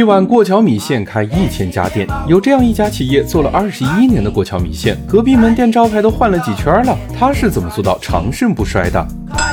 一碗过桥米线开一千家店，有这样一家企业做了二十一年的过桥米线，隔壁门店招牌都换了几圈了，他是怎么做到长盛不衰的？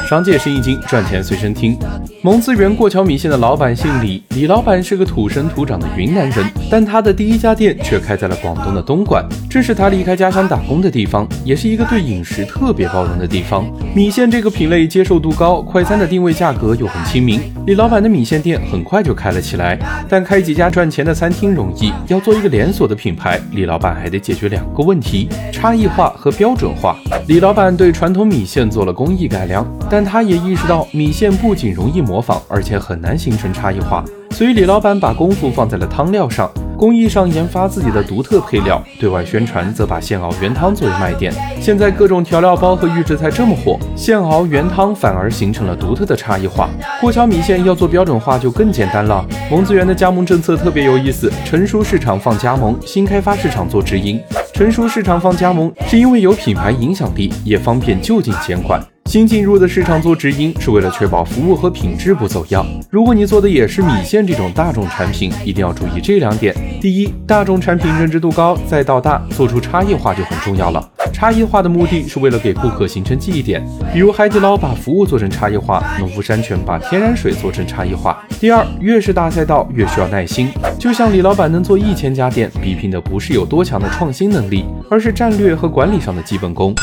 商界生意经，赚钱随身听。蒙自源过桥米线的老板姓李，李老板是个土生土长的云南人，但他的第一家店却开在了广东的东莞，这是他离开家乡打工的地方，也是一个对饮食特别包容的地方。米线这个品类接受度高，快餐的定位价格又很亲民，李老板的米线店很快就开了起来。但开几家赚钱的餐厅容易，要做一个连锁的品牌，李老板还得解决两个问题：差异化和标准化。李老板对传统米线做了工艺改良，但他也意识到米线不仅容易模仿，而且很难形成差异化。所以李老板把功夫放在了汤料上，工艺上研发自己的独特配料，对外宣传则把现熬原汤作为卖点。现在各种调料包和预制菜这么火，现熬原汤反而形成了独特的差异化。过桥米线要做标准化就更简单了。蒙自源的加盟政策特别有意思，成熟市场放加盟，新开发市场做直营。成熟市场放加盟，是因为有品牌影响力，也方便就近监管；新进入的市场做直营，是为了确保服务和品质不走样。如果你做的也是米线这种大众产品，一定要注意这两点：第一，大众产品认知度高，再到大，做出差异化就很重要了。差异化的目的是为了给顾客形成记忆点，比如海底捞把服务做成差异化，农夫山泉把天然水做成差异化。第二，越是大赛道，越需要耐心。就像李老板能做一千家店，比拼的不是有多强的创新能力，而是战略和管理上的基本功。